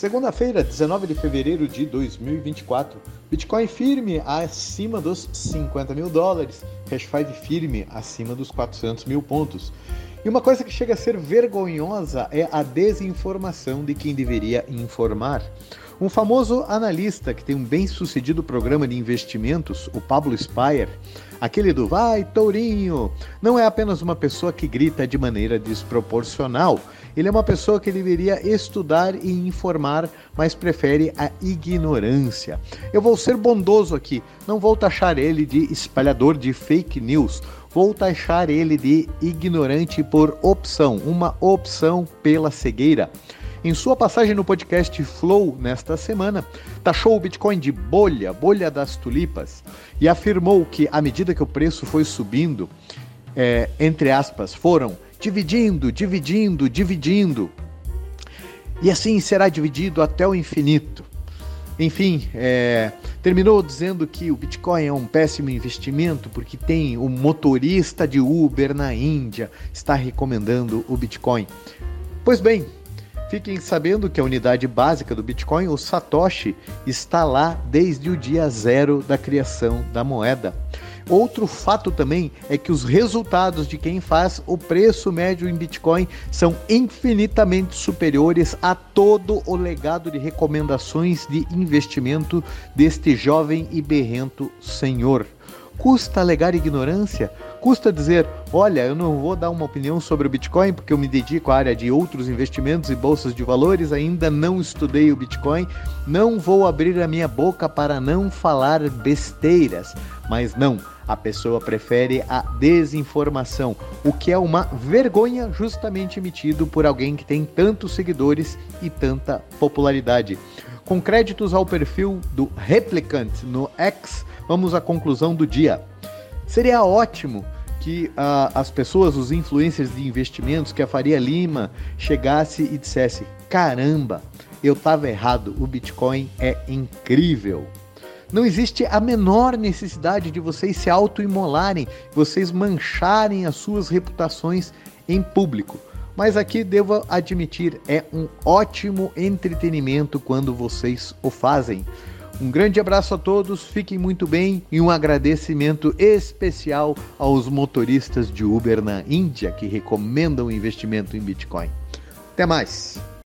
Segunda-feira, 19 de fevereiro de 2024. Bitcoin firme acima dos 50 mil dólares. Hash 5 firme acima dos 400 mil pontos. E uma coisa que chega a ser vergonhosa é a desinformação de quem deveria informar. Um famoso analista que tem um bem-sucedido programa de investimentos, o Pablo Spire, aquele do vai, tourinho, não é apenas uma pessoa que grita de maneira desproporcional. Ele é uma pessoa que deveria estudar e informar, mas prefere a ignorância. Eu vou ser bondoso aqui, não vou taxar ele de espalhador de fake news, vou taxar ele de ignorante por opção, uma opção pela cegueira. Em sua passagem no podcast Flow nesta semana, taxou o Bitcoin de bolha, bolha das tulipas, e afirmou que à medida que o preço foi subindo, é, entre aspas, foram dividindo, dividindo, dividindo, e assim será dividido até o infinito. Enfim, é, terminou dizendo que o Bitcoin é um péssimo investimento porque tem o motorista de Uber na Índia está recomendando o Bitcoin. Pois bem, Fiquem sabendo que a unidade básica do Bitcoin, o Satoshi, está lá desde o dia zero da criação da moeda. Outro fato também é que os resultados de quem faz o preço médio em Bitcoin são infinitamente superiores a todo o legado de recomendações de investimento deste jovem e berrento senhor. Custa alegar ignorância? Custa dizer, olha, eu não vou dar uma opinião sobre o Bitcoin porque eu me dedico à área de outros investimentos e bolsas de valores, ainda não estudei o Bitcoin, não vou abrir a minha boca para não falar besteiras. Mas não, a pessoa prefere a desinformação, o que é uma vergonha justamente emitido por alguém que tem tantos seguidores e tanta popularidade. Com créditos ao perfil do Replicant no X, vamos à conclusão do dia. Seria ótimo que uh, as pessoas, os influencers de investimentos, que a Faria Lima chegasse e dissesse: caramba, eu estava errado, o Bitcoin é incrível. Não existe a menor necessidade de vocês se autoimolarem, vocês mancharem as suas reputações em público. Mas aqui devo admitir, é um ótimo entretenimento quando vocês o fazem. Um grande abraço a todos, fiquem muito bem e um agradecimento especial aos motoristas de Uber na Índia que recomendam o investimento em Bitcoin. Até mais!